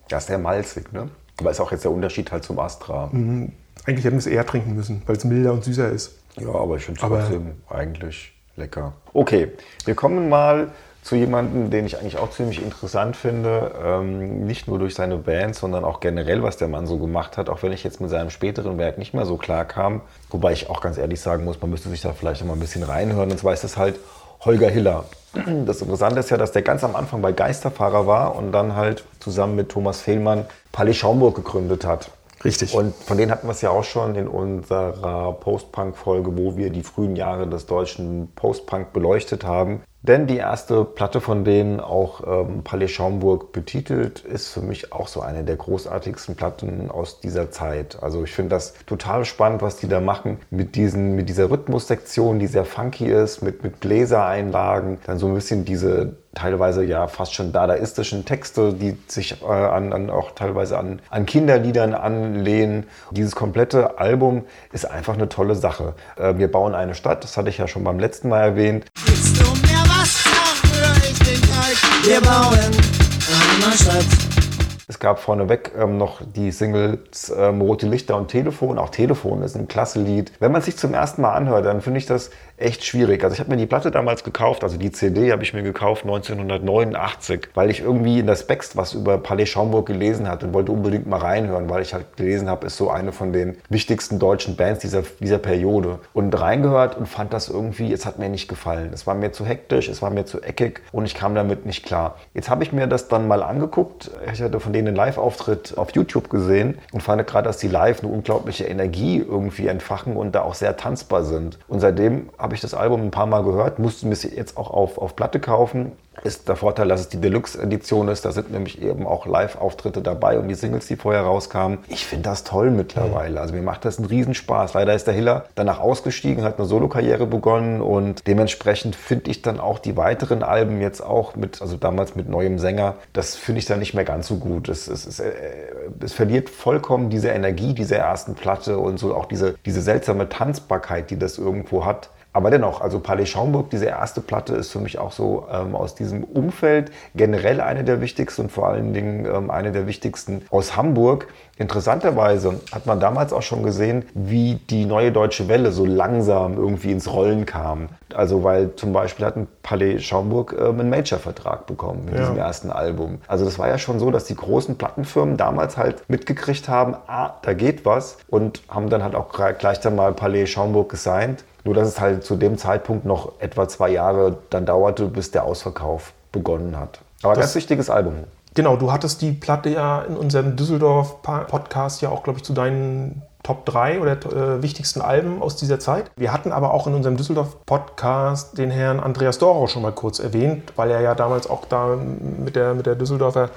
Das ist sehr malzig, ne? Aber ist auch jetzt der Unterschied halt zum Astra. Eigentlich hätten wir es eher trinken müssen, weil es milder und süßer ist. Ja, aber ich finde es trotzdem eigentlich lecker. Okay, wir kommen mal zu jemandem, den ich eigentlich auch ziemlich interessant finde. Ähm, nicht nur durch seine Band, sondern auch generell, was der Mann so gemacht hat. Auch wenn ich jetzt mit seinem späteren Werk nicht mehr so klar kam. Wobei ich auch ganz ehrlich sagen muss, man müsste sich da vielleicht noch mal ein bisschen reinhören. Und zwar ist es halt Holger Hiller. Das Interessante ist ja, dass der ganz am Anfang bei Geisterfahrer war und dann halt zusammen mit Thomas Fehlmann Palais Schaumburg gegründet hat. Richtig. Und von denen hatten wir es ja auch schon in unserer Post-Punk-Folge, wo wir die frühen Jahre des deutschen Post-Punk beleuchtet haben. Denn die erste Platte von denen, auch ähm, Palais Schaumburg betitelt, ist für mich auch so eine der großartigsten Platten aus dieser Zeit. Also ich finde das total spannend, was die da machen mit, diesen, mit dieser Rhythmussektion, die sehr funky ist, mit, mit Bläsereinlagen, dann so ein bisschen diese teilweise ja fast schon dadaistischen Texte, die sich äh, an, an auch teilweise an, an Kinderliedern anlehnen. Dieses komplette Album ist einfach eine tolle Sache. Äh, wir bauen eine Stadt, das hatte ich ja schon beim letzten Mal erwähnt. Willst Wir bauen eine Stadt. Es gab vorneweg ähm, noch die Singles ähm, Rote Lichter und Telefon. Auch Telefon ist ein klasse Lied. Wenn man sich zum ersten Mal anhört, dann finde ich das echt schwierig. Also ich habe mir die Platte damals gekauft, also die CD habe ich mir gekauft 1989, weil ich irgendwie in das Bext was über Palais Schaumburg gelesen hatte und wollte unbedingt mal reinhören, weil ich halt gelesen habe, ist so eine von den wichtigsten deutschen Bands dieser, dieser Periode. Und reingehört und fand das irgendwie, es hat mir nicht gefallen. Es war mir zu hektisch, es war mir zu eckig und ich kam damit nicht klar. Jetzt habe ich mir das dann mal angeguckt. Ich hatte von denen einen Live-Auftritt auf YouTube gesehen und fand gerade, dass die live eine unglaubliche Energie irgendwie entfachen und da auch sehr tanzbar sind. Und seitdem habe ich das Album ein paar Mal gehört, musste mir es jetzt auch auf, auf Platte kaufen. Ist der Vorteil, dass es die Deluxe-Edition ist. Da sind nämlich eben auch Live-Auftritte dabei und die Singles, die vorher rauskamen. Ich finde das toll mittlerweile. Also mir macht das einen Riesenspaß. Leider ist der Hiller danach ausgestiegen, hat eine Solokarriere begonnen und dementsprechend finde ich dann auch die weiteren Alben jetzt auch mit, also damals mit neuem Sänger, das finde ich dann nicht mehr ganz so gut. Es, es, es, äh, es verliert vollkommen diese Energie dieser ersten Platte und so auch diese, diese seltsame Tanzbarkeit, die das irgendwo hat. Aber dennoch, also Palais Schaumburg, diese erste Platte ist für mich auch so ähm, aus diesem Umfeld generell eine der wichtigsten und vor allen Dingen ähm, eine der wichtigsten aus Hamburg. Interessanterweise hat man damals auch schon gesehen, wie die neue deutsche Welle so langsam irgendwie ins Rollen kam. Also weil zum Beispiel hat ein Palais Schaumburg ähm, einen Major-Vertrag bekommen mit Ja. diesem ersten Album. Also das war ja schon so, dass die großen Plattenfirmen damals halt mitgekriegt haben, ah, da geht was und haben dann halt auch gleich dann mal Palais Schaumburg gesigned. Nur dass es halt zu dem Zeitpunkt noch etwa zwei Jahre dann dauerte, bis der Ausverkauf begonnen hat. Aber ganz wichtiges Album. Genau, du hattest die Platte ja in unserem Düsseldorf-Podcast ja auch, glaube ich, zu deinen Top 3 oder äh, wichtigsten Alben aus dieser Zeit. Wir hatten aber auch in unserem Düsseldorf-Podcast den Herrn Andreas Dorau schon mal kurz erwähnt, weil er ja damals auch da mit der, mit der Düsseldorfer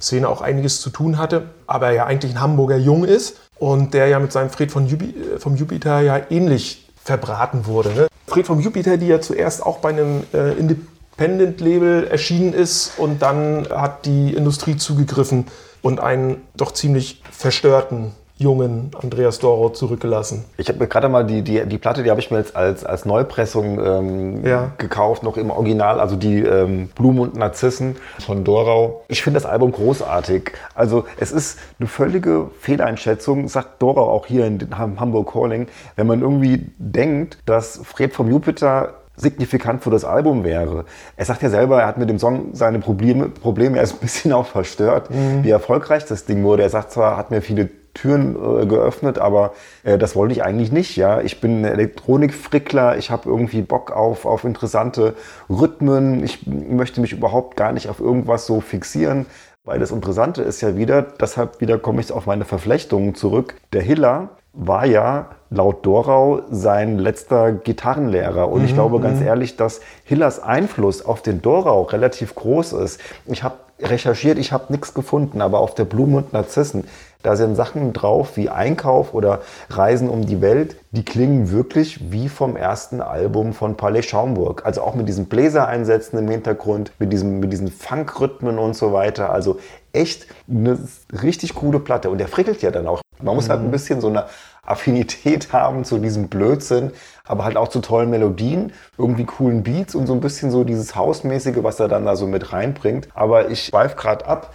Szene auch einiges zu tun hatte, aber er ja eigentlich ein Hamburger Jung ist und der ja mit seinem Fred von Jubi, äh, vom Jupiter ja ähnlich verbraten wurde. Ne? Fred vom Jupiter, die ja zuerst auch bei einem äh, Independent-Label erschienen ist und dann hat die Industrie zugegriffen und einen doch ziemlich verstörten jungen Andreas Doro zurückgelassen. Ich habe mir gerade mal die, die, die Platte, die habe ich mir jetzt als, als Neupressung ähm, Ja. gekauft, noch im Original, also die ähm, Blumen und Narzissen von Dorau. Ich finde das Album großartig. Also es ist eine völlige Fehleinschätzung, sagt Dorau auch hier in Hamburg Calling, wenn man irgendwie denkt, dass Fred vom Jupiter signifikant für das Album wäre. Er sagt ja selber, er hat mit dem Song seine Probleme, Probleme erst ein bisschen auch verstört, wie erfolgreich das Ding wurde. Er sagt zwar, hat mir viele Türen äh, geöffnet, aber äh, das wollte ich eigentlich nicht. Ja, ich bin ein Elektronikfrickler, ich habe irgendwie Bock auf, auf interessante Rhythmen. Ich möchte mich überhaupt gar nicht auf irgendwas so fixieren. Weil das Interessante ist ja wieder, deshalb wieder komme ich auf meine Verflechtungen zurück. Der Hiller war ja laut Dorau sein letzter Gitarrenlehrer. Und ich glaube ganz ehrlich, dass Hillers Einfluss auf den Dorau relativ groß ist. Ich habe recherchiert, ich habe nichts gefunden, aber auf der Blumen und Narzissen, da sind Sachen drauf wie Einkauf oder Reisen um die Welt, die klingen wirklich wie vom ersten Album von Palais Schaumburg. Also auch mit diesen Bläsereinsätzen im Hintergrund, mit, diesem, mit diesen Funkrhythmen und so weiter. Also echt eine richtig coole Platte. Und der frickelt ja dann auch. Man muss halt ein bisschen so eine Affinität haben zu diesem Blödsinn, aber halt auch zu tollen Melodien, irgendwie coolen Beats und so ein bisschen so dieses Hausmäßige, was er dann da so mit reinbringt. Aber ich schweife gerade ab.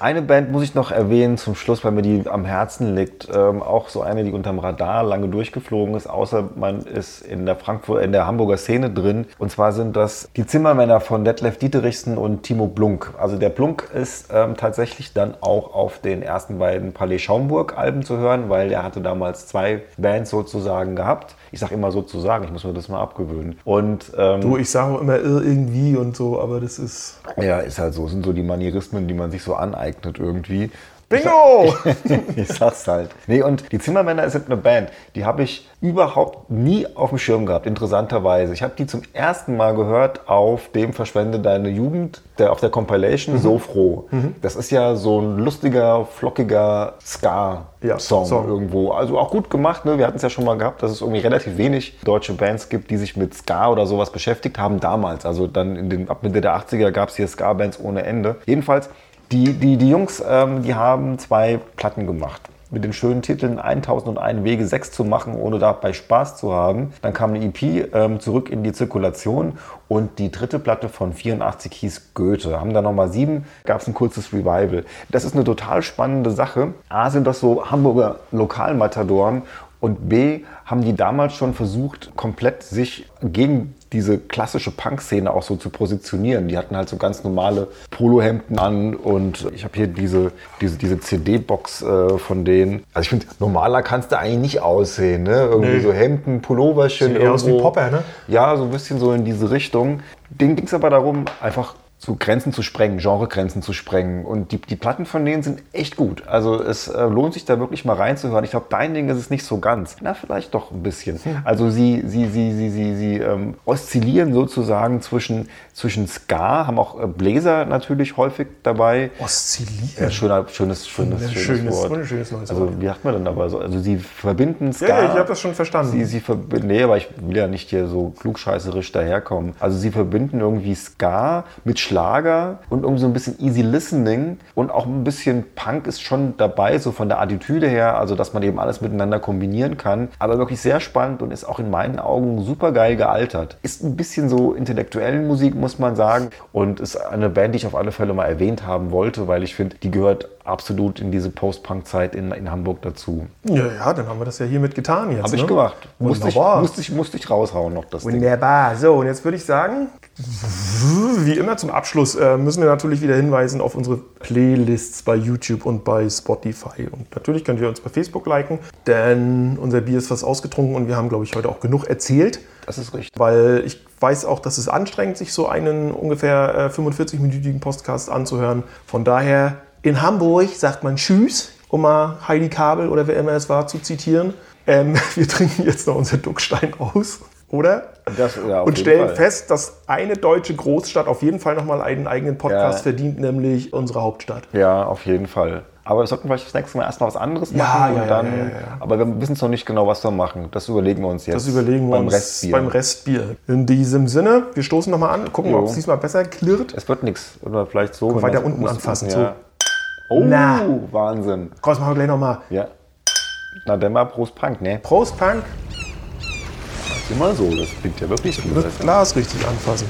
Eine Band muss ich noch erwähnen zum Schluss, weil mir die am Herzen liegt. Ähm, auch so eine, die unterm Radar lange durchgeflogen ist, außer man ist in der Frankfurt, in der Hamburger Szene drin. Und zwar sind das die Zimmermänner von Detlef Dieterichsen und Timo Blunk. Also der Blunk ist ähm, tatsächlich dann auch auf den ersten beiden Palais Schaumburg Alben zu hören, weil er hatte damals zwei Bands sozusagen gehabt. Ich sage immer sozusagen, ich muss mir das mal abgewöhnen. Und ähm, Du, ich sage auch immer ir- irgendwie und so, aber das ist. ja, ist halt so, sind so die Manierismen, die man sich so aneignet irgendwie. Bingo! Ich sag's halt. Nee, und die Zimmermänner sind eine Band, die habe ich überhaupt nie auf dem Schirm gehabt, interessanterweise. Ich habe die zum ersten Mal gehört auf dem Verschwende deine Jugend, der, auf der Compilation So froh. Das ist ja so ein lustiger, flockiger Ska-Song Ja, Song. irgendwo. Also auch gut gemacht, ne? Wir hatten es ja schon mal gehabt, dass es irgendwie relativ wenig deutsche Bands gibt, die sich mit Ska oder sowas beschäftigt haben damals. Also dann in den, ab Mitte der 80er gab es hier Ska-Bands ohne Ende. Jedenfalls, die, die, die Jungs, ähm, die haben zwei Platten gemacht. Mit den schönen Titeln 1001 Wege 6 zu machen, ohne dabei Spaß zu haben. Dann kam eine EP ähm, zurück in die Zirkulation und die dritte Platte von 84 hieß Goethe. Haben dann nochmal sieben, gab es ein kurzes Revival. Das ist eine total spannende Sache. A sind das so Hamburger Lokalmatadoren und B haben die damals schon versucht, komplett sich gegen diese klassische Punk-Szene auch so zu positionieren. Die hatten halt so ganz normale Polohemden an und ich habe hier diese, diese, diese CD-Box äh, von denen. Also ich finde, normaler kannst du eigentlich nicht aussehen. Ne? Irgendwie Nee. so Hemden, Pulloverchen. Sieht eher aus wie. Popper, ne? Ja, so ein bisschen so in diese Richtung. Denen ging es aber darum, einfach zu Grenzen zu sprengen, Genregrenzen zu sprengen. Und die, die Platten von denen sind echt gut. Also es äh, lohnt sich da wirklich mal reinzuhören. Ich glaube, dein Ding ist es nicht so ganz. Na, vielleicht doch ein bisschen. Also sie, sie, sie, sie, sie, sie ähm, oszillieren sozusagen zwischen, zwischen Ska, haben auch äh, Bläser natürlich häufig dabei. Oszillieren. Ja, schöner, schönes, schönes, schönes, schönes- Wort. ein schönes neues also, Wort. wie sagt man denn dabei so? Also, sie verbinden Ska. Ja, ja, ich habe das schon verstanden. Sie, sie verbinden, nee, aber ich will ja nicht hier so klugscheißerisch daherkommen. Also, sie verbinden irgendwie Ska mit Schlager und irgendwie so ein bisschen easy listening und auch ein bisschen Punk ist schon dabei, so von der Attitüde her, also, dass man eben alles miteinander kombinieren kann. Aber wirklich sehr spannend und ist auch in meinen Augen super geil gealtert. Ist ein bisschen so intellektuellen Musik, muss man sagen. Und ist eine Band, die ich auf alle Fälle mal erwähnt haben wollte, weil ich finde, die gehört absolut in diese Post-Punk-Zeit in, in Hamburg dazu. Ja, ja, dann haben wir das ja hiermit getan jetzt. Habe ich ne? gemacht. Musste ich, musste, ich, musste ich raushauen noch das Ding. Wunderbar. So, und jetzt würde ich sagen, wie immer zum Abschluss äh, müssen wir natürlich wieder hinweisen auf unsere Playlists bei YouTube und bei Spotify. Und natürlich könnt ihr uns bei Facebook liken, denn unser Bier ist fast ausgetrunken und wir haben, glaube ich, heute auch genug erzählt. Das ist richtig. Weil ich weiß auch, dass es anstrengend sich so einen ungefähr äh, 45-minütigen Podcast anzuhören. Von daher, in Hamburg sagt man Tschüss, um mal Heidi Kabel oder wer immer es war zu zitieren. Ähm, wir trinken jetzt noch unser Duckstein aus, oder? Das, ja, Und stellen Fall. fest, dass eine deutsche Großstadt auf jeden Fall nochmal einen eigenen Podcast Ja. verdient, nämlich unsere Hauptstadt. Ja, auf jeden Fall. Aber wir sollten vielleicht das nächste Mal erstmal was anderes machen. ja, und ja, dann, ja. Aber wir wissen es noch nicht genau, was wir machen. Das überlegen wir uns jetzt. Das überlegen wir beim uns Restbier. beim Restbier. In diesem Sinne, wir stoßen nochmal an, gucken, ob es diesmal besser klirrt. Es wird nichts. Oder vielleicht so. weiter unten anfassen, so. Oh, Na. Wahnsinn. Komm, machen wir gleich nochmal. Ja. Na dann mal Prost Punk, ne? Prost, Punk. Immer so, das klingt ja wirklich gut. Wird Glas richtig anfassen.